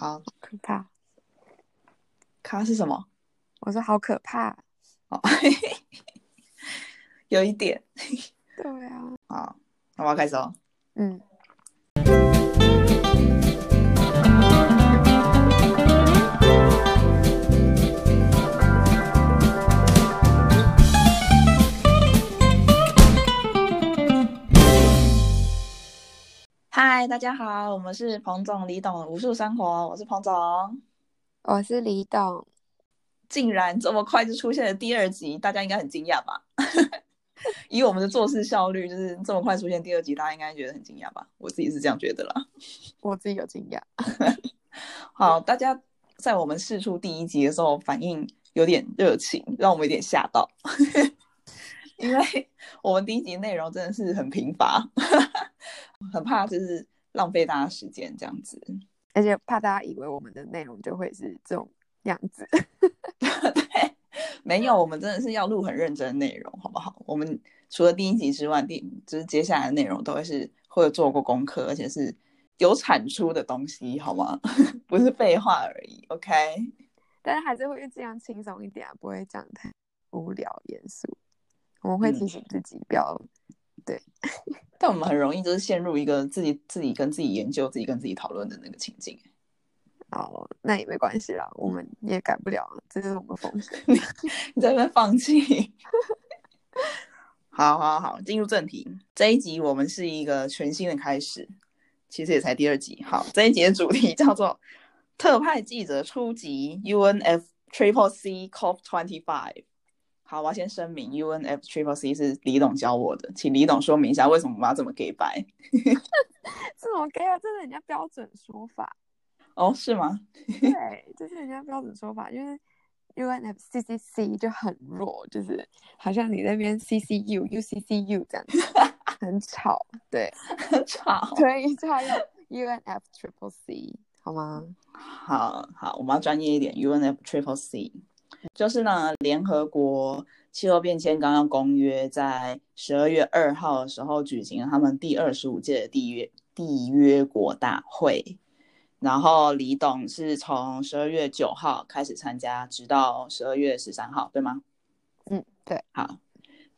好，可怕。卡是什么？我说好可怕。哦，有一点。对啊。好，那我要开始哦。嗯。嗨，大家好，我们是彭总、李董无数生活，我是彭总，我是李董。竟然这么快就出现了第二集，大家应该很惊讶吧？以我们的做事效率，就是这么快出现第二集，大家应该觉得很惊讶吧？我自己是这样觉得啦。我自己有惊讶。好，大家在我们试出第一集的时候，反应有点热情，让我们有点吓到，因为我们第一集内容真的是很贫乏。很怕就是浪费大家时间这样子，而且怕大家以为我们的内容就会是这种样子。对，没有，我们真的是要录很认真的内容，好不好？我们除了第一集之外，第就是接下来的内容都会是会有做过功课，而且是有产出的东西，好吗？不是废话而已。OK，但是还是会这样轻松一点啊，不会讲太无聊严肃。我们会提醒自己不要。对，但我们很容易就是陷入一个自己自己跟自己研究、自己跟自己讨论的那个情境。哦，那也没关系啦，我们也改不了，这就是我们风险。你在那边放弃？好好好，进入正题。这一集我们是一个全新的开始，其实也才第二集。好，这一集的主题叫做特派记者初级 UNF Triple C COP Twenty Five。好，我要先声明，UNF Triple C 是李董教我的，请李董说明一下为什么我们要这么给白。这么给啊？这是人家标准说法。哦，是吗？对，这是人家标准说法，因为 UNF CCC 就很弱，就是好像你那边 CCU、UCCU 这样子，很吵，对，很吵，所以就要 UNF Triple C，好吗？好好，我们要专业一点，UNF Triple C。就是呢，联合国气候变迁纲要公约在十二月二号的时候举行了他们第二十五届的缔约缔约国大会，然后李董是从十二月九号开始参加，直到十二月十三号，对吗？嗯，对，好，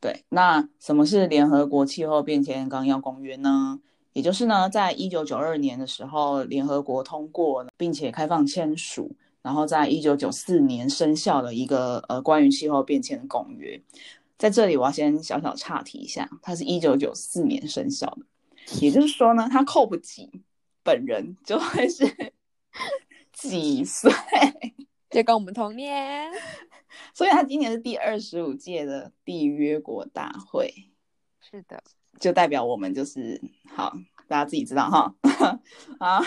对，那什么是联合国气候变迁纲要公约呢？也就是呢，在一九九二年的时候，联合国通过并且开放签署。然后在一九九四年生效的一个呃关于气候变迁的公约，在这里我要先小小岔题一下，它是一九九四年生效的，也就是说呢，他 COP 几本人就会是 几岁，就跟我们同年，所以他今年是第二十五届的缔约国大会，是的，就代表我们就是好，大家自己知道哈，啊。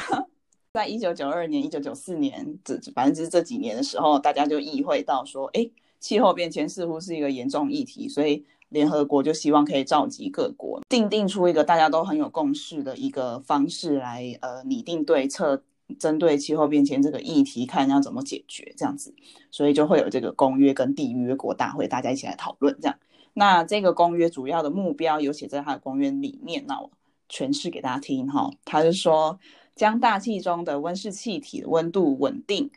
在一九九二年、一九九四年，这反正就是这几年的时候，大家就意会到说，哎，气候变迁似乎是一个严重议题，所以联合国就希望可以召集各国，定定出一个大家都很有共识的一个方式来，呃，拟定对策，针对气候变迁这个议题，看要怎么解决这样子，所以就会有这个公约跟缔约国大会，大家一起来讨论这样。那这个公约主要的目标有写在它的公约里面，那我诠释给大家听哈，他是说。将大气中的温室气体温度稳定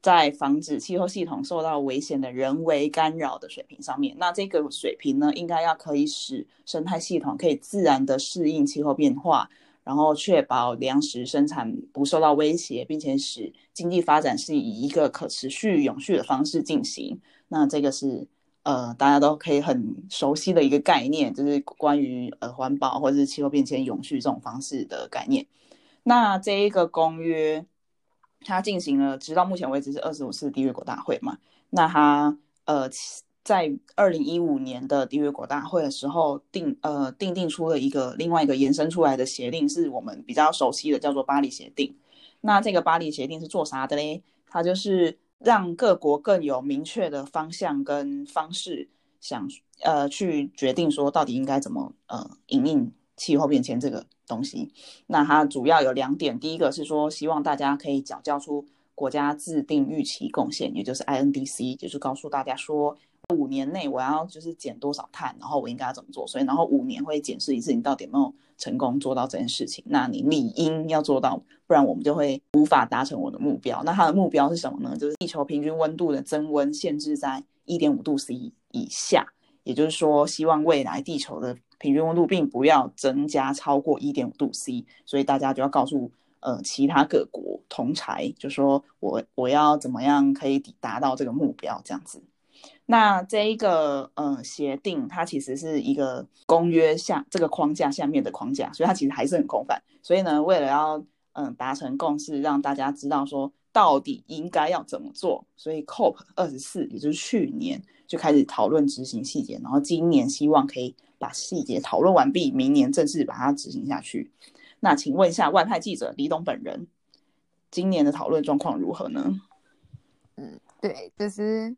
在防止气候系统受到危险的人为干扰的水平上面。那这个水平呢，应该要可以使生态系统可以自然的适应气候变化，然后确保粮食生产不受到威胁，并且使经济发展是以一个可持续、永续的方式进行。那这个是呃大家都可以很熟悉的一个概念，就是关于呃环保或者是气候变迁永续这种方式的概念。那这一个公约，它进行了，直到目前为止是二十五次缔约国大会嘛？那它呃，在二零一五年的缔约国大会的时候，定呃定定出了一个另外一个延伸出来的协定，是我们比较熟悉的，叫做巴黎协定。那这个巴黎协定是做啥的嘞？它就是让各国更有明确的方向跟方式，想呃去决定说到底应该怎么呃引领气候变迁这个。东西，那它主要有两点，第一个是说希望大家可以缴交出国家自定预期贡献，也就是 INDC，就是告诉大家说五年内我要就是减多少碳，然后我应该要怎么做，所以然后五年会检视一次你到底有没有成功做到这件事情，那你理应要做到，不然我们就会无法达成我的目标。那它的目标是什么呢？就是地球平均温度的增温限制在一点五度 C 以下，也就是说，希望未来地球的平均温度并不要增加超过一点五度 C。所以大家就要告诉呃其他各国同才，就说我我要怎么样可以达到这个目标，这样子。那这一个呃协定，它其实是一个公约下这个框架下面的框架，所以它其实还是很空泛。所以呢，为了要嗯达成共识，让大家知道说到底应该要怎么做，所以 COP 二十四也就是去年就开始讨论执行细节，然后今年希望可以把细节讨论完毕，明年正式把它执行下去。那请问一下外派记者李董本人，今年的讨论状况如何呢？嗯，对，就是。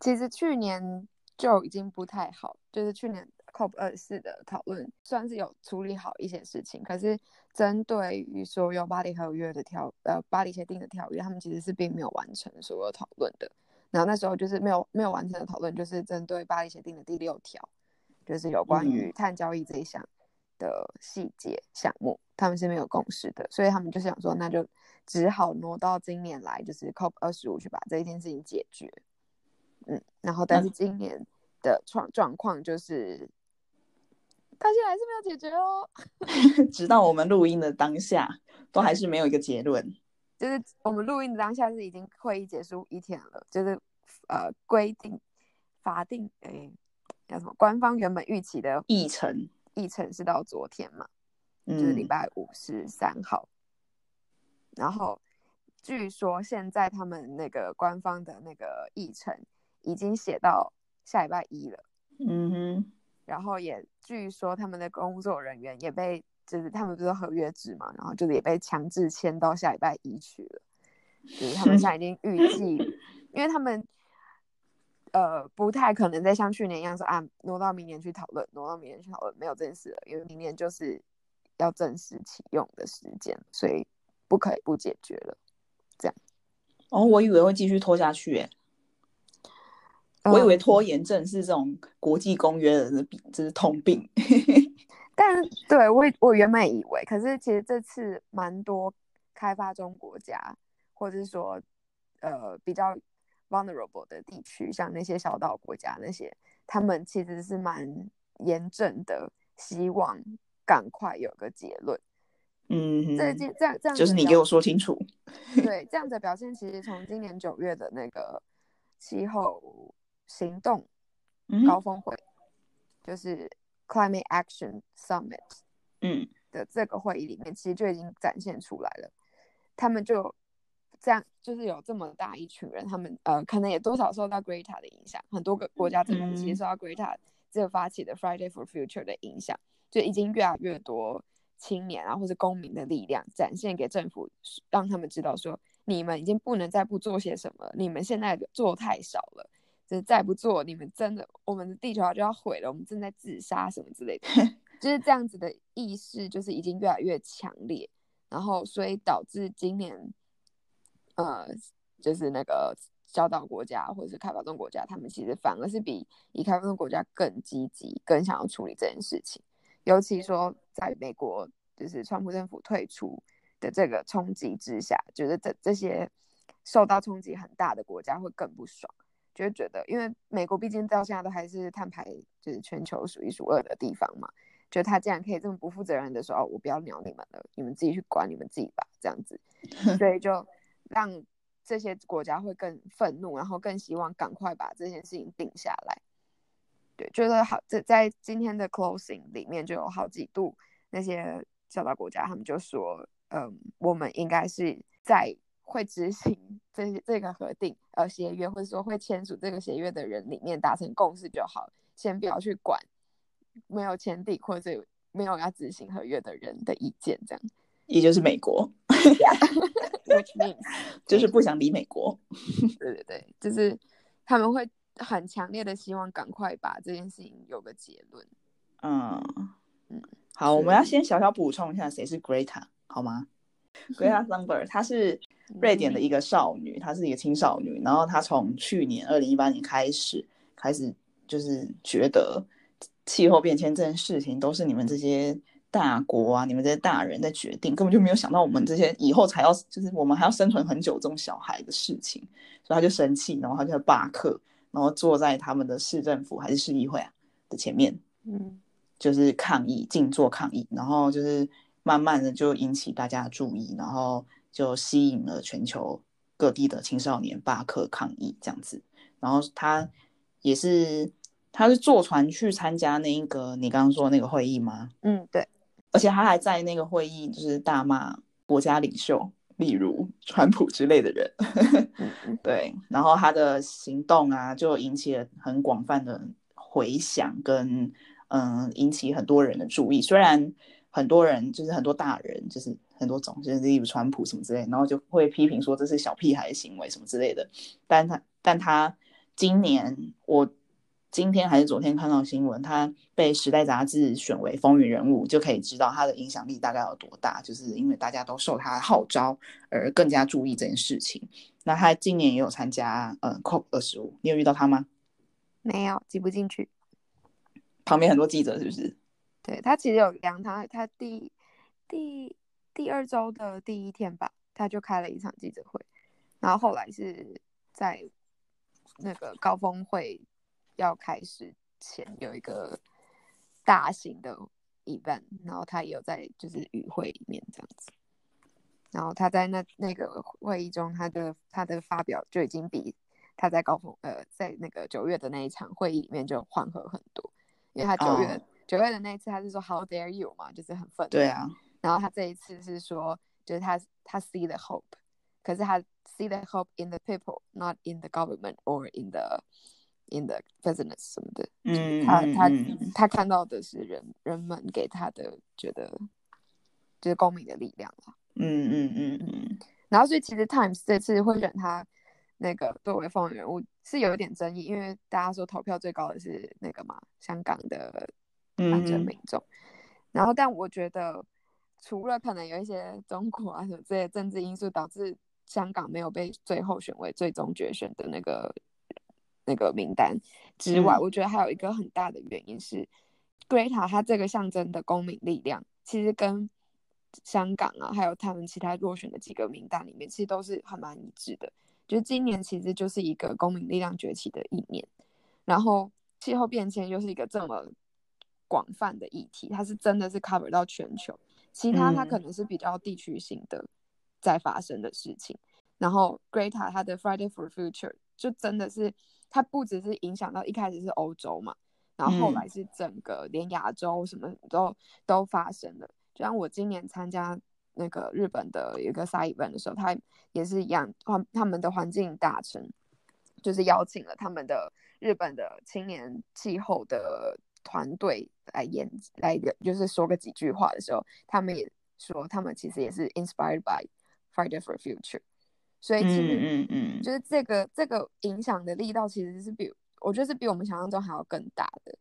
其实去年就已经不太好，就是去年 COP 二四的讨论算是有处理好一些事情，可是针对于所有巴黎合约的条呃巴黎协定的条约，他们其实是并没有完成所有讨论的。然后那时候就是没有没有完成的讨论，就是针对巴黎协定的第六条，就是有关于碳交易这一项的细节项目，他们是没有共识的，所以他们就想说，那就只好挪到今年来，就是 COP 二十五去把这一件事情解决。嗯，然后但是今年的状状况就是，到现在还是没有解决哦。直到我们录音的当下，都还是没有一个结论。就是我们录音的当下是已经会议结束一天了，就是呃规定法定诶叫什么？官方原本预期的议程，议程是到昨天嘛，就是礼拜五十三号，然后据说现在他们那个官方的那个议程。已经写到下礼拜一了，嗯哼，然后也据说他们的工作人员也被，就是他们不是合约制嘛，然后就是也被强制签到下礼拜一去了，就是他们现在已经预计，因为他们呃不太可能再像去年一样说啊挪到明年去讨论，挪到明年去讨论，没有这件事了，因为明年就是要正式启用的时间，所以不可以不解决了，这样。哦，我以为会继续拖下去，哎。我以为拖延症是这种国际公约的病，这是通病。但对我我原本以为，可是其实这次蛮多开发中国家，或者是说呃比较 vulnerable 的地区，像那些小岛国家那些，他们其实是蛮严正的，希望赶快有个结论。嗯，这这这样这样，就是你给我说清楚。对，这样的表现其实从今年九月的那个气候。行动高峰会就是 Climate Action Summit，嗯的这个会议里面，其实就已经展现出来了。他们就这样，就是有这么大一群人，他们呃，可能也多少受到 Greta 的影响，很多个国家政府其实受到 Greta 这个发起的 Friday for Future 的影响，就已经越来越多青年啊，或者公民的力量展现给政府，让他们知道说，你们已经不能再不做些什么，你们现在做太少了。就是再不做，你们真的，我们的地球就要毁了。我们正在自杀什么之类的，就是这样子的意识，就是已经越来越强烈。然后，所以导致今年，呃，就是那个小岛国家或者是开发中国家，他们其实反而是比已开发中国家更积极，更想要处理这件事情。尤其说，在美国，就是川普政府退出的这个冲击之下，觉得这这些受到冲击很大的国家会更不爽。就会觉得，因为美国毕竟到现在都还是碳排就是全球数一数二的地方嘛，就他竟然可以这么不负责任的说，哦，我不要鸟你们了，你们自己去管你们自己吧，这样子，所以就让这些国家会更愤怒，然后更希望赶快把这件事情定下来。对，觉得好，在在今天的 closing 里面就有好几度那些小岛国家，他们就说，嗯，我们应该是在。会执行这这个核定呃协约，或者说会签署这个协约的人里面达成共识就好，先不要去管没有签订或者没有要执行合约的人的意见，这样也就是美国 ，which means 就是不想理美国，对对对，就是他们会很强烈的希望赶快把这件事情有个结论。嗯嗯，好，我们要先小小补充一下谁是 Greta 好吗？Greta Thunberg，她是。瑞典的一个少女，她是一个青少女，然后她从去年二零一八年开始，开始就是觉得气候变迁这件事情都是你们这些大国啊，你们这些大人在决定，根本就没有想到我们这些以后才要，就是我们还要生存很久这种小孩的事情，所以他就生气，然后他就罢课，然后坐在他们的市政府还是市议会啊的前面，嗯，就是抗议，静坐抗议，然后就是慢慢的就引起大家的注意，然后就吸引了全球各地的青少年罢课抗议这样子，然后他也是。他是坐船去参加那一个你刚刚说那个会议吗？嗯，对。而且他还在那个会议就是大骂国家领袖，例如川普之类的人。对，然后他的行动啊，就引起了很广泛的回响，跟嗯，引起很多人的注意。虽然很多人就是很多大人，就是很多种，就是例如川普什么之类，然后就会批评说这是小屁孩的行为什么之类的。但他，但他今年我。今天还是昨天看到新闻，他被《时代》杂志选为风云人物，就可以知道他的影响力大概有多大。就是因为大家都受他的号召而更加注意这件事情。那他今年也有参加呃 COP 二十五，你有遇到他吗？没有，挤不进去。旁边很多记者是不是？对他其实有量他，他第第第二周的第一天吧，他就开了一场记者会，然后后来是在那个高峰会。要开始前有一个大型的 event，然后他也有在就是与会里面这样子，然后他在那那个会议中，他的他的发表就已经比他在高峰呃在那个九月的那一场会议里面就缓和很多，因为他九月九月的那一次他是说 How dare you 嘛，就是很愤怒，对啊，然后他这一次是说就是他他 see the hope，可是他 see the hope in the people，not in the government or in the in the business 什么的，嗯，他他他看到的是人人们给他的觉得就是公民的力量啊，嗯嗯嗯嗯，然后所以其实 Times 这次会选他那个作为风云人物是有一点争议，因为大家说投票最高的是那个嘛香港的反政民众，然后但我觉得除了可能有一些中国啊什么这些政治因素导致香港没有被最后选为最终决选的那个。那个名单之外，我觉得还有一个很大的原因是，Greta 它这个象征的公民力量，其实跟香港啊，还有他们其他落选的几个名单里面，其实都是很蛮一致的。就是今年其实就是一个公民力量崛起的一年，然后气候变迁又是一个这么广泛的议题，它是真的是 cover 到全球，其他它可能是比较地区性的在发生的事情。然后 Greta 它的 Friday for Future 就真的是。它不只是影响到一开始是欧洲嘛，然后后来是整个连亚洲什么都都发生了。就像我今年参加那个日本的一个 side event 的时候，他也是一样，环他们的环境大臣就是邀请了他们的日本的青年气候的团队来演来就是说个几句话的时候，他们也说他们其实也是 inspired by Friday for Future。所以其实，嗯嗯，就是这个这个影响的力道其实是比我觉得是比我们想象中还要更大的。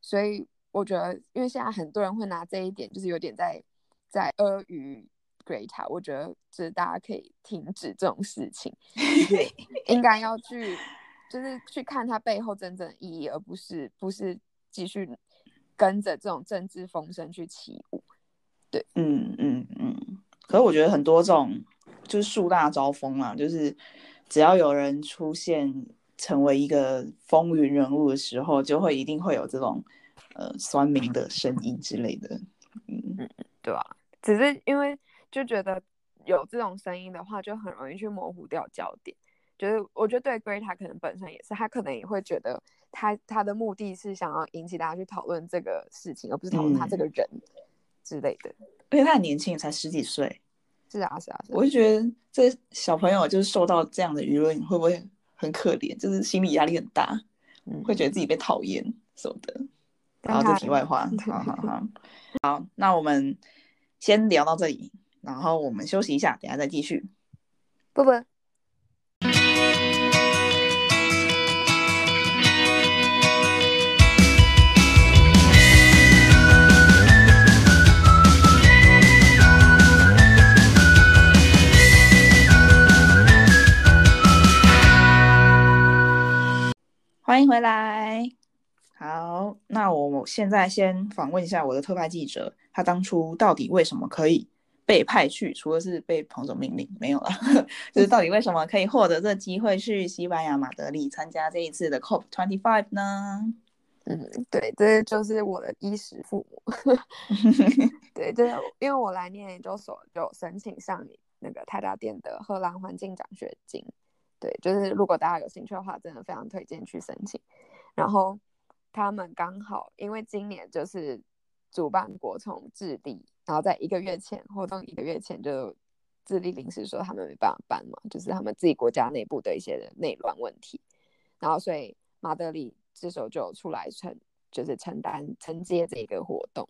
所以我觉得，因为现在很多人会拿这一点，就是有点在在阿谀 Greta，我觉得就是大家可以停止这种事情，应该要去就是去看它背后真正的意义，而不是不是继续跟着这种政治风声去起舞。对，嗯嗯嗯。可是我觉得很多这种。就是树大招风嘛，就是只要有人出现成为一个风云人物的时候，就会一定会有这种呃酸民的声音之类的，嗯嗯，对吧？只是因为就觉得有这种声音的话，就很容易去模糊掉焦点。就是我觉得对 Greta 可能本身也是，他可能也会觉得他他的目的是想要引起大家去讨论这个事情，而不是讨论他这个人之类的。因为他很年轻，才十几岁。是啊，是啊，我就觉得这小朋友就是受到这样的舆论，会不会很可怜？就是心理压力很大，会觉得自己被讨厌什么的。然后，这题外话，好好好，好，那我们先聊到这里，然后我们休息一下，等下再继续。不不。欢迎回来。好，那我现在先访问一下我的特派记者，他当初到底为什么可以被派去？除了是被彭总命令，没有了，就是到底为什么可以获得这机会去西班牙马德里参加这一次的 COP Twenty Five 呢？嗯，对，这就是我的衣食父母。对，就是因为我来念研究所就申请上那个台达店的荷兰环境奖学金。对，就是如果大家有兴趣的话，真的非常推荐去申请。然后。他们刚好因为今年就是主办国从智利，然后在一个月前活动一个月前就智利临时说他们没办法办嘛，就是他们自己国家内部的一些内乱问题，然后所以马德里这时候就出来承就是承担承接这个活动。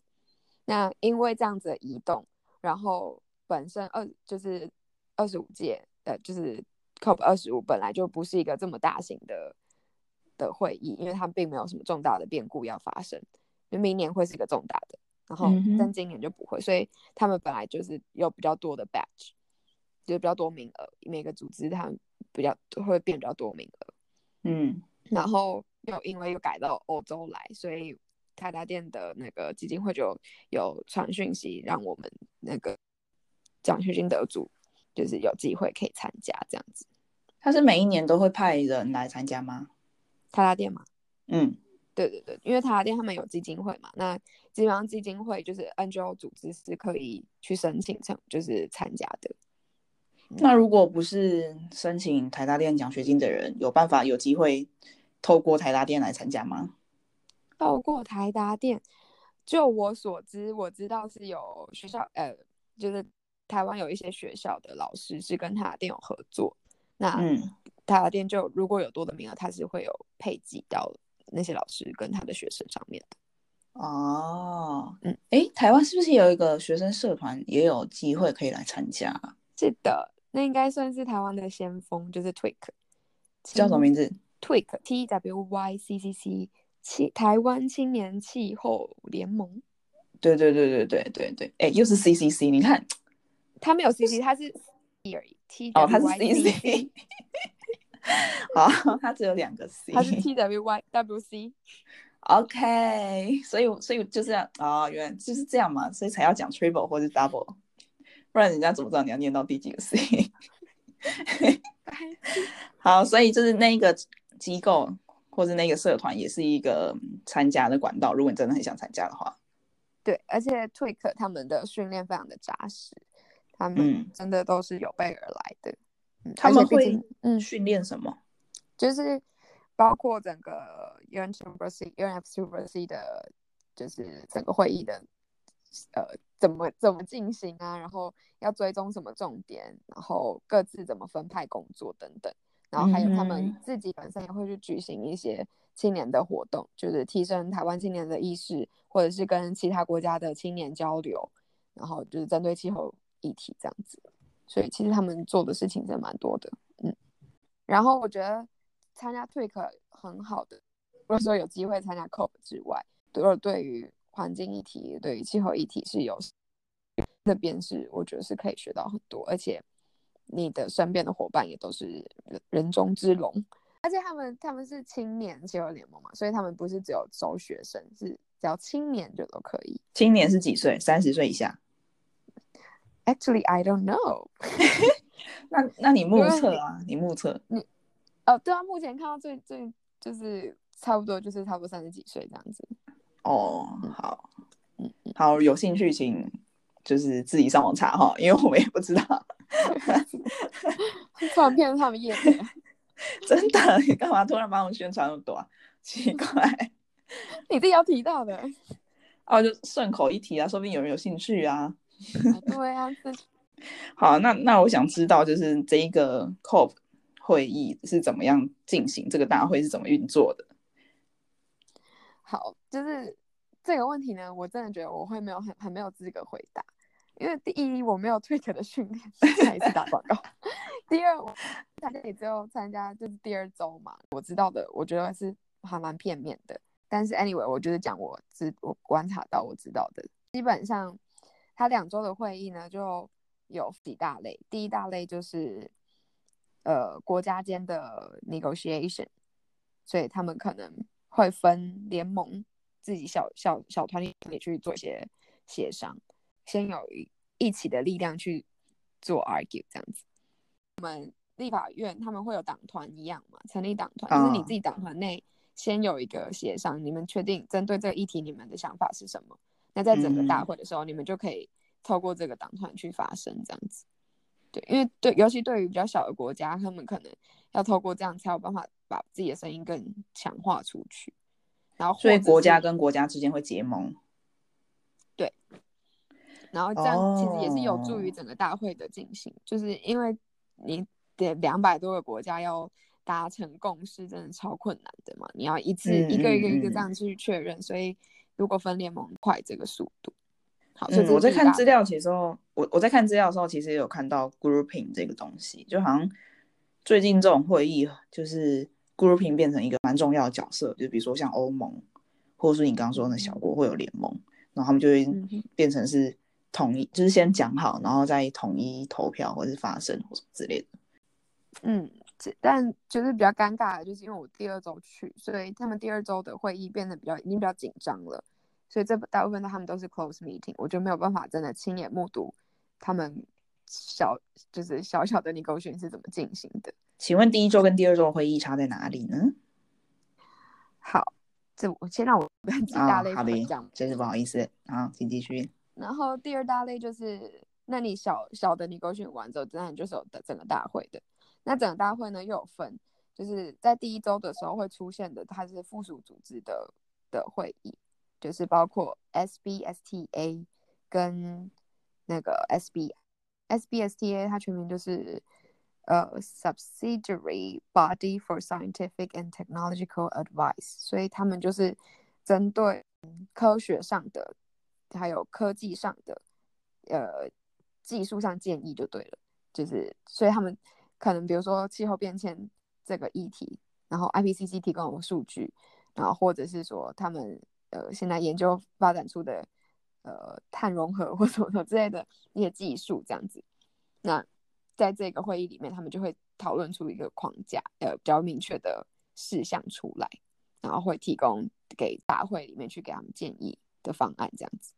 那因为这样子的移动，然后本身二就是二十五届呃就是 COP 二十五本来就不是一个这么大型的。的会议，因为他们并没有什么重大的变故要发生，就明年会是一个重大的，然后但今年就不会，所以他们本来就是有比较多的 batch，就是比较多名额，每个组织他们比较会变比较多名额，嗯，然后又因为又改到欧洲来，所以泰达店的那个基金会就有传讯息让我们那个奖学金得主就是有机会可以参加这样子。他是每一年都会派人来参加吗？台达店吗，嗯，对对对，因为台达店他们有基金会嘛，那基本上基金会就是 NGO 组织是可以去申请成就是参加的。那如果不是申请台大店奖学金的人，有办法有机会透过台大店来参加吗？透过台达店，就我所知，我知道是有学校，呃，就是台湾有一些学校的老师是跟他的店有合作。那嗯。台达店就如果有多的名额，他是会有配给到那些老师跟他的学生上面的。哦，嗯，哎，台湾是不是有一个学生社团也有机会可以来参加？是的，那应该算是台湾的先锋，就是 Twic，叫什么名字？Twic，T W Y C C C，气台湾青年气候联盟。对对对对对对对，哎，又是 C C C，你看，他没有 C C，他是 T 而已，T 哦，他是 C C。好，他只有两个 C，他是 T W Y W C。OK，所以所以就是啊，哦，原来就是这样嘛，所以才要讲 triple 或者 double，不然人家怎么知道你要念到第几个 C？好，所以就是那个机构或者那个社团也是一个参加的管道，如果你真的很想参加的话。对，而且 Twik 他们的训练非常的扎实，他们真的都是有备而来的。他们会嗯训练什么？就是包括整个 University University 的，就是整个会议的呃怎么怎么进行啊，然后要追踪什么重点，然后各自怎么分派工作等等，然后还有他们自己本身也会去举行一些青年的活动，就是提升台湾青年的意识，或者是跟其他国家的青年交流，然后就是针对气候议题这样子。所以其实他们做的事情真蛮多的，嗯。然后我觉得参加 t w i k 很好的，除了说有机会参加 COP 之外，除了对于环境议题、对于气候议题是有那边是我觉得是可以学到很多，而且你的身边的伙伴也都是人人中之龙，而且他们他们是青年气候联盟嘛，所以他们不是只有招学生，是只要青年就都可以。青年是几岁？三十岁以下？Actually, I don't know. 那那你目测啊？你目测？你哦，对啊，目前看到最最就是差不多就是差不多三十几岁这样子。哦，好，嗯，好，有兴趣请就是自己上网查哈，因为我们也不知道。突然骗他们业绩，真的？你干嘛突然帮我们宣传那么多？奇怪，你自己要提到的。哦，就顺口一提啊，说不定有人有兴趣啊。对啊，好，那那我想知道，就是这一个 COP 会议是怎么样进行，这个大会是怎么运作的？好，就是这个问题呢，我真的觉得我会没有很很没有资格回答，因为第一我没有 Twitter 的训练，再一次打广告；第二，我大家也只有参加就是第二周嘛，我知道的，我觉得是还蛮片面的。但是 anyway，我就是讲我知我观察到我知道的，基本上。他两周的会议呢，就有几大类。第一大类就是，呃，国家间的 negotiation，所以他们可能会分联盟，自己小小小团体里去做一些协商，先有一一起的力量去做 argue 这样子。我们立法院他们会有党团一样嘛，成立党团，就是你自己党团内先有一个协商，你们确定针对这个议题你们的想法是什么？那在整个大会的时候，你们就可以透过这个党团去发声，这样子。对，因为对，尤其对于比较小的国家，他们可能要透过这样才有办法把自己的声音更强化出去。然后，所以国家跟国家之间会结盟。对。然后这样其实也是有助于整个大会的进行，就是因为你得两百多个国家要达成共识，真的超困难的嘛。你要一次一个一个一个这样去确认，所以如果分联盟快这个速度。嗯，我在看资料的时候，我我在看资料的时候，其实也有看到 grouping 这个东西，就好像最近这种会议，就是 grouping 变成一个蛮重要的角色，就比如说像欧盟，或者是你刚刚说的小国会有联盟，然后他们就会变成是统一，就是先讲好，然后再统一投票或者是发声或什么之类的。嗯，但就是比较尴尬的，就是因为我第二周去，所以他们第二周的会议变得比较已经比较紧张了。所以这大部分的他们都是 close meeting，我就没有办法真的亲眼目睹他们小就是小小的 negotiation 是怎么进行的。请问第一周跟第二周的会议差在哪里呢？好，这我先让我跟几大类讲，真是不好意思啊，请继续。然后第二大类就是，那你小小的 negotiation 完之后，当然就是有的整个大会的。那整个大会呢又有分，就是在第一周的时候会出现的，它是附属组织的的会议。就是包括 SBSTA 跟那个 SB，SBSTA 它全名就是呃 Subsidiary Body for Scientific and Technological Advice，所以他们就是针对科学上的还有科技上的呃技术上建议就对了，就是所以他们可能比如说气候变迁这个议题，然后 IPCC 提供的数据，然后或者是说他们。呃，现在研究发展出的呃碳融合或什么什么之类的一些技术这样子，那在这个会议里面，他们就会讨论出一个框架，呃，比较明确的事项出来，然后会提供给大会里面去给他们建议的方案这样子。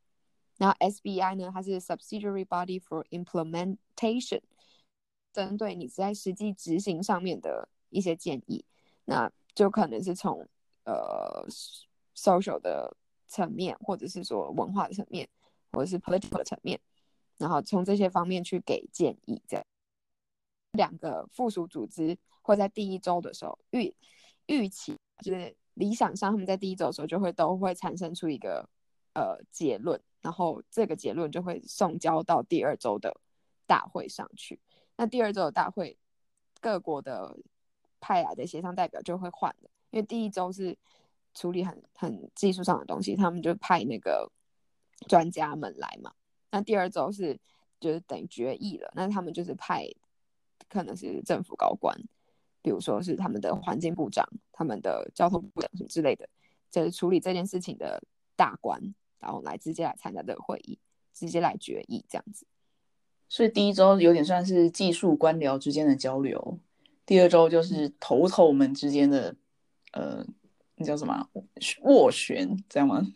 然后 SBI 呢，它是 Subsidiary Body for Implementation，针对你在实际执行上面的一些建议，那就可能是从呃。social 的层面，或者是说文化的层面，或者是 political 的层面，然后从这些方面去给建议。这样两个附属组织会在第一周的时候预预期，就是理想上他们在第一周的时候就会都会产生出一个呃结论，然后这个结论就会送交到第二周的大会上去。那第二周的大会，各国的派来的协商代表就会换了，因为第一周是。处理很很技术上的东西，他们就派那个专家们来嘛。那第二周是就是等于决议了，那他们就是派可能是政府高官，比如说是他们的环境部长、他们的交通部长什么之类的，就是处理这件事情的大官，然后来直接来参加这个会议，直接来决议这样子。所以第一周有点算是技术官僚之间的交流，第二周就是头头们之间的呃。那叫什么斡旋，这样吗？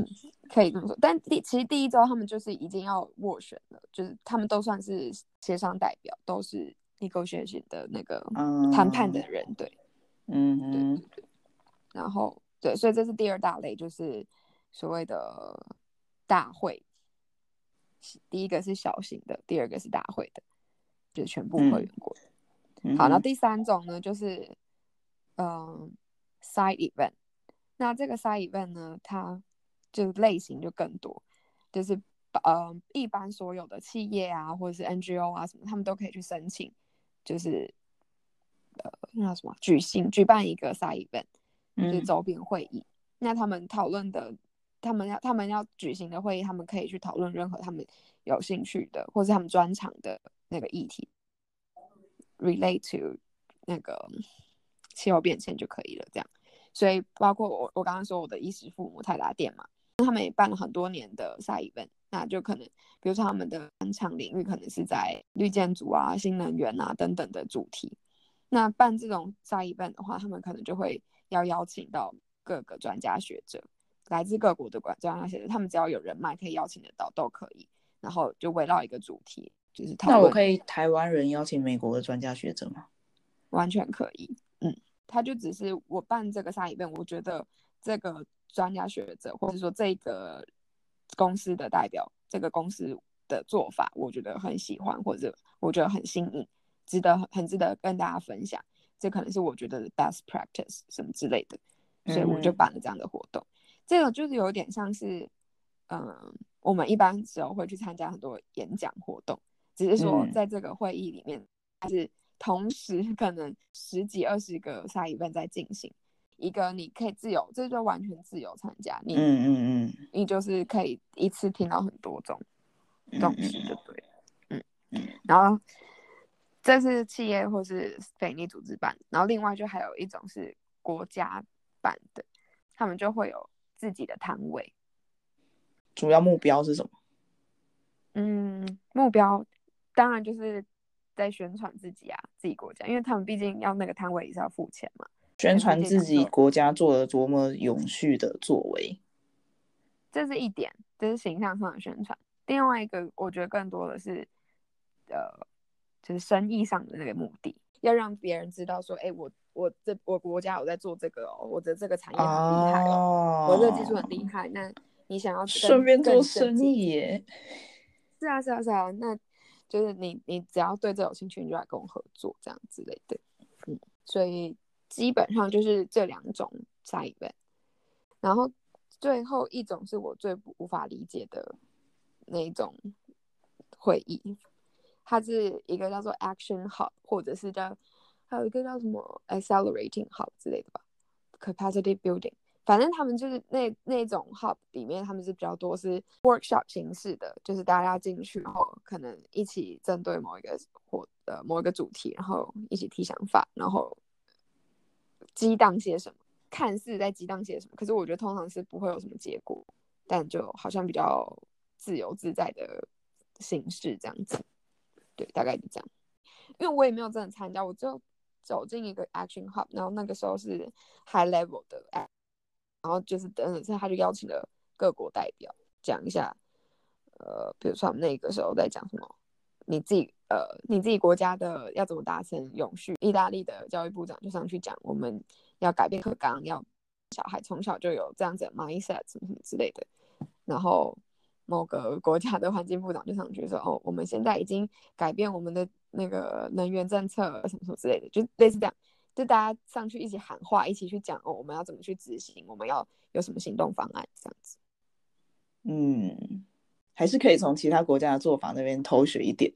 可以这么说，但第其实第一周他们就是已经要斡旋了，就是他们都算是协商代表，都是 negotiation 的那个谈判的人，对，嗯，对。然后对，所以这是第二大类，就是所谓的大会。第一个是小型的，第二个是大会的，就是全部会员国。好，那第三种呢，就是嗯。Side event，那这个 side event 呢，它就类型就更多，就是呃，一般所有的企业啊，或者是 NGO 啊什么，他们都可以去申请，就是呃，那什么举行举办一个 side event，就是周边会议。那他们讨论的，他们要他们要举行的会议，他们可以去讨论任何他们有兴趣的，或是他们专长的那个议题，relate to 那个。气候变迁就可以了，这样，所以包括我我刚刚说我的衣食父母泰达店嘛，他们也办了很多年的赛 event，那就可能比如说他们的专长领域可能是在绿建筑啊、新能源啊等等的主题，那办这种赛 event 的话，他们可能就会要邀请到各个专家学者，来自各国的专专家学者，他们只要有人脉可以邀请得到都可以。然后就围绕一个主题，就是讨论。那我可以台湾人邀请美国的专家学者吗？完全可以。嗯，他就只是我办这个沙一遍，我觉得这个专家学者或者说这个公司的代表，这个公司的做法，我觉得很喜欢，或者我觉得很新颖，值得很值得跟大家分享。这可能是我觉得 best practice 什么之类的，所以我就办了这样的活动。这个就是有点像是，嗯。我们一般时候会去参加很多演讲活动，只是说在这个会议里面，还是同时可能十几二十个下一班在进行。一个你可以自由，这就完全自由参加。你嗯嗯嗯，你就是可以一次听到很多种东西，就对。嗯嗯。然后这是企业或是非利组织办，然后另外就还有一种是国家办的，他们就会有自己的摊位。主要目标是什么？嗯，目标当然就是在宣传自己啊，自己国家，因为他们毕竟要那个摊位也是要付钱嘛。宣传自己国家做了多么永续的作为，这是一点，这是形象上的宣传。另外一个，我觉得更多的是，呃，就是生意上的那个目的，要让别人知道说，哎，我我这我国家有在做这个哦，我的这个产业很厉害哦，我这个技术很厉害，那。你想要顺便做生意耶？是啊，是啊，是啊。那就是你，你只要对这有兴趣，你就来跟我合作，这样之类的。嗯，所以基本上就是这两种 side event。然后最后一种是我最无法理解的那种会议，它是一个叫做 Action Hub，或者是叫还有一个叫什么 Accelerating Hub 之类的吧，Capacity Building。反正他们就是那那种 hub 里面，他们是比较多是 workshop 形式的，就是大家进去然后可能一起针对某一个或呃某一个主题，然后一起提想法，然后激荡些什么，看似在激荡些什么，可是我觉得通常是不会有什么结果，但就好像比较自由自在的形式这样子，对，大概就这样。因为我也没有真的参加，我就走进一个 action hub，然后那个时候是 high level 的。然后就是等等，他就邀请了各国代表讲一下，呃，比如说我们那个时候在讲什么，你自己呃，你自己国家的要怎么达成永续？意大利的教育部长就上去讲，我们要改变课纲，要小孩从小就有这样子的 mindset 什么什么之类的。然后某个国家的环境部长就上去说，哦，我们现在已经改变我们的那个能源政策什么什么之类的，就类似这样。就大家上去一起喊话，一起去讲哦，我们要怎么去执行，我们要有什么行动方案这样子。嗯，还是可以从其他国家的做法那边偷学一点。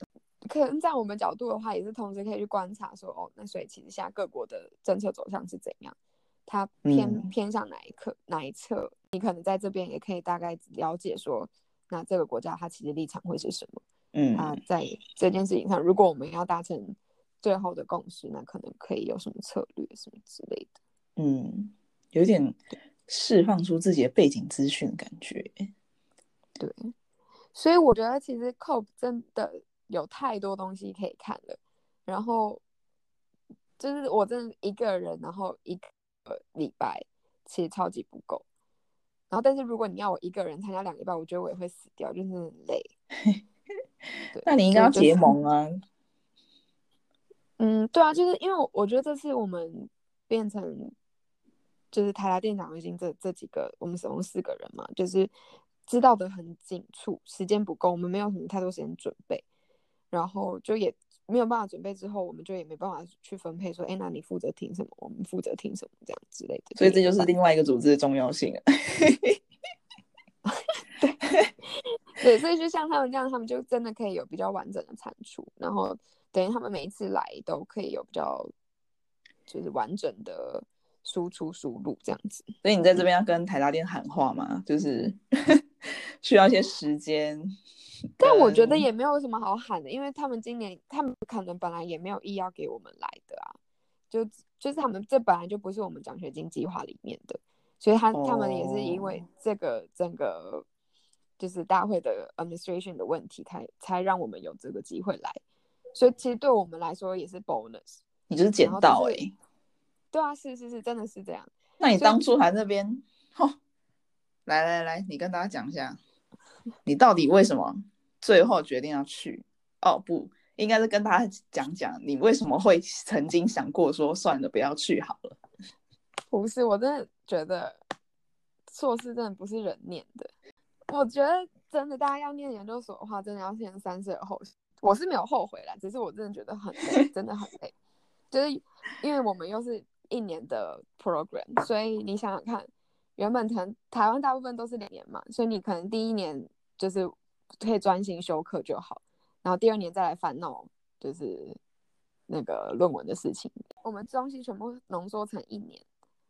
可能在我们角度的话，也是同时可以去观察说，哦，那所以其实现在各国的政策走向是怎样，它偏偏向哪一课哪一侧？你可能在这边也可以大概了解说，那这个国家它其实立场会是什么？嗯，它在这件事情上，如果我们要达成。最后的共识，那可能可以有什么策略什么之类的？嗯，有点释放出自己的背景资讯的感觉。对，所以我觉得其实 COPE 真的有太多东西可以看了。然后就是我真的一个人，然后一个礼拜其实超级不够。然后，但是如果你要我一个人参加两个礼拜，我觉得我也会死掉，就是很累。那你应该要结盟啊。嗯，对啊，就是因为我觉得这次我们变成就是台达店长已经这这几个，我们总共四个人嘛，就是知道的很紧促，时间不够，我们没有什么太多时间准备，然后就也没有办法准备，之后我们就也没办法去分配说，哎，那你负责听什么，我们负责听什么这样之类的。所以这就是另外一个组织的重要性 对，所以就像他们这样，他们就真的可以有比较完整的产出，然后。等于他们每一次来都可以有比较，就是完整的输出输入这样子。所以你在这边要跟台达店喊话嘛，就是 需要一些时间。但我觉得也没有什么好喊的，因为他们今年他们可能本来也没有意要给我们来的啊，就就是他们这本来就不是我们奖学金计划里面的，所以他他们也是因为这个整个就是大会的 administration 的问题，才才让我们有这个机会来。所以其实对我们来说也是 bonus，你就是捡到哎，对啊，是是是，真的是这样。那你当初还那边，哦，来来来，你跟大家讲一下，你到底为什么最后决定要去？哦，不应该是跟大家讲讲，你为什么会曾经想过说算了，不要去好了。不是，我真的觉得硕士真的不是人念的。我觉得真的，大家要念研究所的话，真的要先三思而后行。我是没有后悔啦，只是我真的觉得很累，真的很累。就是因为我们又是一年的 program，所以你想想看，原本可能台湾大部分都是两年嘛，所以你可能第一年就是可以专心修课就好。然后第二年再来烦恼，就是那个论文的事情。我们东西全部浓缩成一年，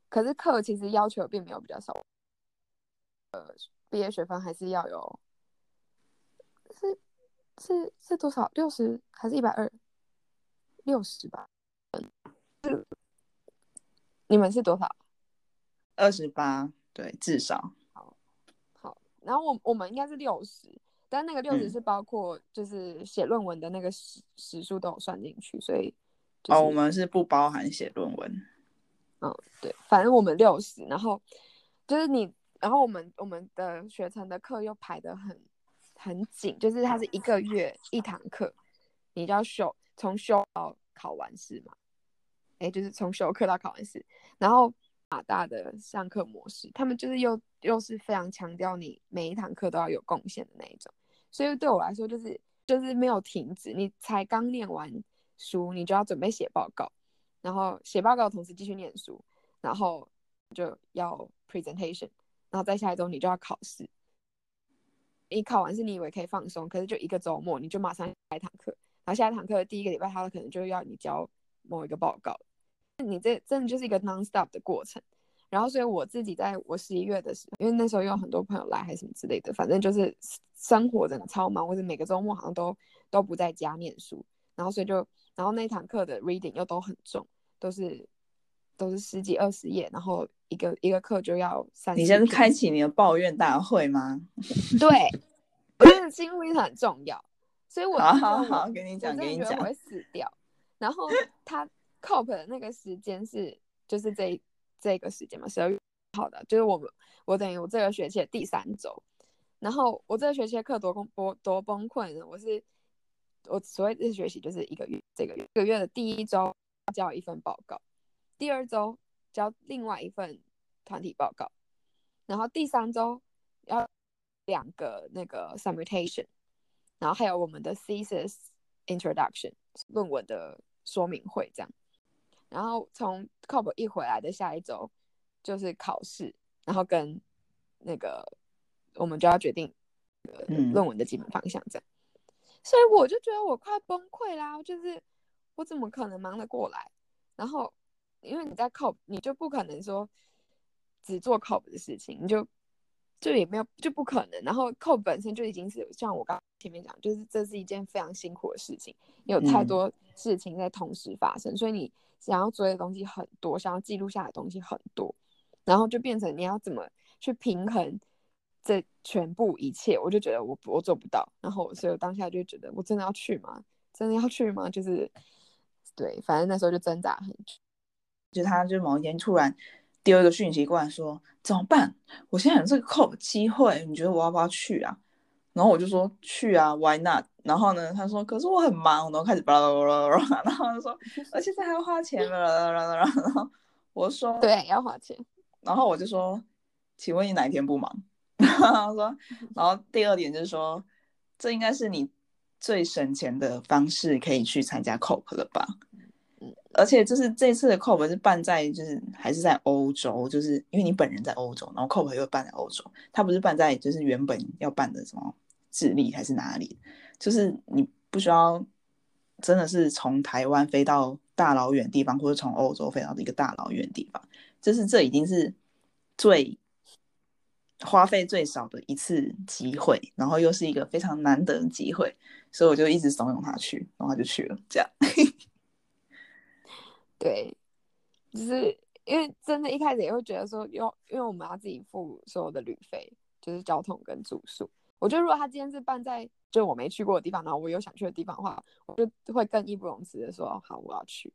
可是课其实要求并没有比较少。呃，毕业学分还是要有，是是是多少？六十还是一百二？六十吧。嗯，你们是多少？二十八，对，至少。好，好。然后我我们应该是六十。但那个六十是包括就是写论文的那个时时数都有算进去，所以哦，我们是不包含写论文。嗯，对，反正我们六十，然后就是你，然后我们我们的学程的课又排的很很紧，就是它是一个月一堂课，你就要修从修到考完试嘛，哎，就是从修课到考完试，然后马大的上课模式，他们就是又又是非常强调你每一堂课都要有贡献的那一种。所以对我来说，就是就是没有停止。你才刚念完书，你就要准备写报告，然后写报告的同时继续念书，然后就要 presentation，然后再下一周你就要考试。你考完试，你以为可以放松，可是就一个周末，你就马上下一堂课，然后下一堂课第一个礼拜，他可能就要你交某一个报告。你这真的就是一个 non-stop 的过程。然后，所以我自己在我十一月的时候，因为那时候有很多朋友来，还是什么之类的，反正就是生活真的超忙，或者每个周末好像都都不在家念书。然后，所以就，然后那堂课的 reading 又都很重，都是都是十几二十页，然后一个一个课就要三。你现在开启你的抱怨大会吗？对，我觉得心路很重要，所以我好好好，跟你讲，跟你讲，我会死掉。然后他 cop 的那个时间是就是这。这个时间嘛，十二月好的，就是我们我等于我这个学期的第三周，然后我这个学期的课多崩多多崩溃呢。我是我所谓这学期就是一个月，这个月一个月的第一周交一份报告，第二周交另外一份团体报告，然后第三周要两个那个 s u m m a t a t i o n 然后还有我们的 thesis introduction 论文的说明会这样。然后从 COP 一回来的下一周就是考试，然后跟那个我们就要决定论文的基本方向这样，所以我就觉得我快崩溃啦，就是我怎么可能忙得过来？然后因为你在 COP，你就不可能说只做 COP 的事情，你就就也没有就不可能。然后 COP 本身就已经是像我刚前面讲，就是这是一件非常辛苦的事情，有太多事情在同时发生，所以你。想要追的东西很多，想要记录下来的东西很多，然后就变成你要怎么去平衡这全部一切，我就觉得我我做不到，然后所以我当下就觉得我真的要去吗？真的要去吗？就是对，反正那时候就挣扎很久。就他就某一天突然丢一个讯息过来说怎么办？我现在有这个 COP 机会，你觉得我要不要去啊？然后我就说去啊，Why not？然后呢，他说可是我很忙，然后开始巴拉巴拉巴拉，然后他说而且这还要花钱了，然后我说对，要花钱。然后我就说，请问你哪一天不忙？他说，然后第二点就是说，这应该是你最省钱的方式，可以去参加 COP 了吧？而且就是这次的 COP 是办在就是还是在欧洲，就是因为你本人在欧洲，然后 COP 又办在欧洲，他不是办在就是原本要办的什么？智利还是哪里？就是你不需要真的是从台湾飞到大老远地方，或者从欧洲飞到一个大老远地方，就是这已经是最花费最少的一次机会，然后又是一个非常难得的机会，所以我就一直怂恿他去，然后他就去了。这样，对，就是因为真的一开始也会觉得说，因因为我们要自己付所有的旅费，就是交通跟住宿。我觉得如果他今天是办在就我没去过的地方，然后我有想去的地方的话，我就会更义不容辞的说好我要去。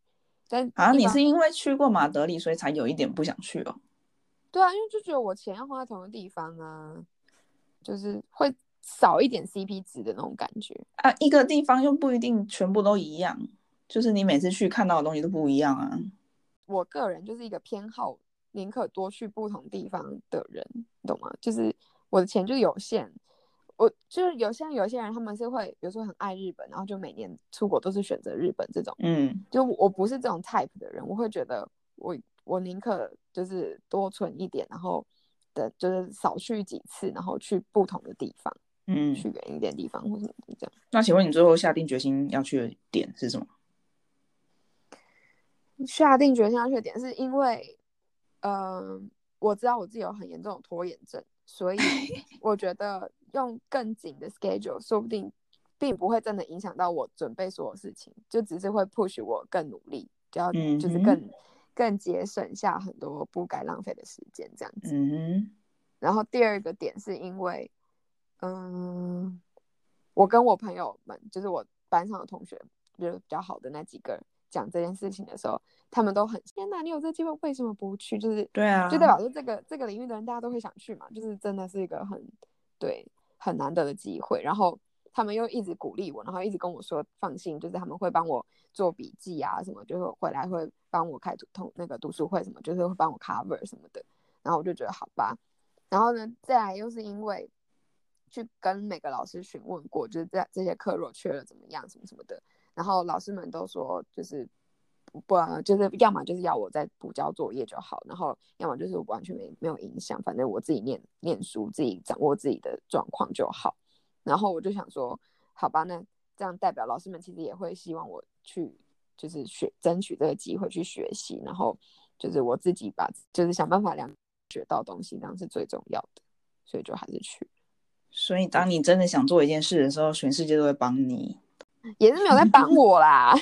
但啊，你是因为去过马德里，所以才有一点不想去哦。对啊，因为就觉得我钱要花在同一个地方啊，就是会少一点 CP 值的那种感觉。啊，一个地方又不一定全部都一样，就是你每次去看到的东西都不一样啊。我个人就是一个偏好宁可多去不同地方的人，你懂吗？就是我的钱就有限，我就是有像有些人他们是会，比如说很爱日本，然后就每年出国都是选择日本这种。嗯就我不是这种 type 的人，我会觉得我我宁可就是多存一点，然后的就是少去几次，然后去不同的地方，嗯，去远一点地方或什么的这样。那请问你最后下定决心要去的点是什么？下定决心要去的点是因为，嗯、我知道我自己有很严重的拖延症，所以 我觉得用更紧的 schedule，说不定并不会真的影响到我准备所有事情，就只是会 push 我更努力，就要就是更、更节省下很多不该浪费的时间这样子。嗯然后第二个点是因为，嗯，我跟我朋友们，就是我班上的同学，就是比较好的那几个讲这件事情的时候，他们都很天哪，你有这机会为什么不去？就是对啊就代表说这个这个领域的人大家都会想去嘛，就是真的是一个很对很难得的机会。然后他们又一直鼓励我，然后一直跟我说放心，就是他们会帮我做笔记啊什么，就是回来会帮我开读通那个读书会什么，就是会帮我 cover 什么的。然后我就觉得好吧，然后呢，再来又是因为去跟每个老师询问过，就是在这些课若缺了怎么样，什么什么的，然后老师们都说就是不就是要么就是要我再补交作业就好，然后要么就是完全没没有影响，反正我自己念念书，自己掌握自己的状况就好。然后我就想说，好吧，那这样代表老师们其实也会希望我去就是学争取这个机会去学习，然后就是我自己把就是想办法两学到东西，这样是最重要的，所以就还是去，所以当你真的想做一件事的时候，全世界都会帮你，也是没有在帮 我啦，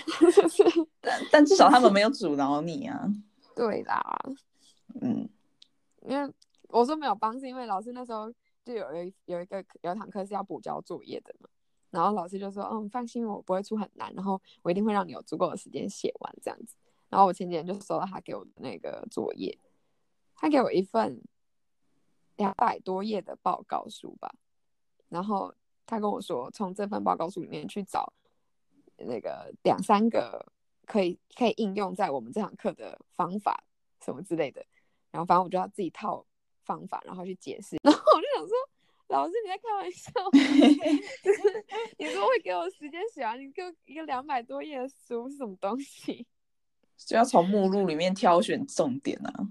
但但至少他们没有阻挠你啊。对啦，嗯因为我说没有帮，是因为老师那时候就有一有一个有一堂课是要补交作业的嘛，然后老师就说，嗯，放心，我不会出很难，然后我一定会让你有足够的时间写完这样子。然后我前几天就收到他给我的那个作业，他给我一份两百多页的报告书吧，然后他跟我说，从这份报告书里面去找那个两三个可以可以应用在我们这堂课的方法什么之类的。然后反正我就要自己套方法，然后去解释。然后我就想说，老师你在开玩笑吗？就是你说会给我时间写完，你给我一个两百多页的书是什么东西？就要从目录里面挑选重点啊。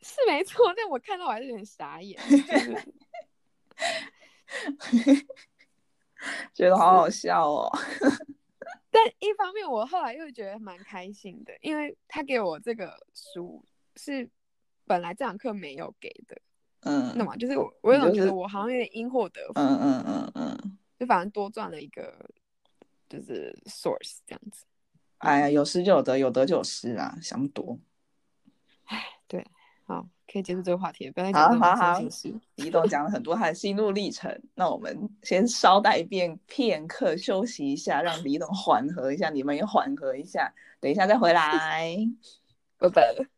是没错，但我看到我还是有点傻眼，就是觉得好好笑哦。但一方面我后来又觉得蛮开心的，因为他给我这个书是本来这堂课没有给的，嗯那么就是我我有种觉得我好像有点因祸得福，嗯嗯嗯嗯，就反正多赚了一个就是 source 这样子。哎呀，有失就有得，有得就有失啊，想多。哎，对好，可以结束这个话题了，不要再讲这种好好伤心事。李董讲了很多他的心路历程，那我们先稍待一遍片刻休息一下，让李董缓和一下，你们也缓和一下，等一下再回来。拜拜。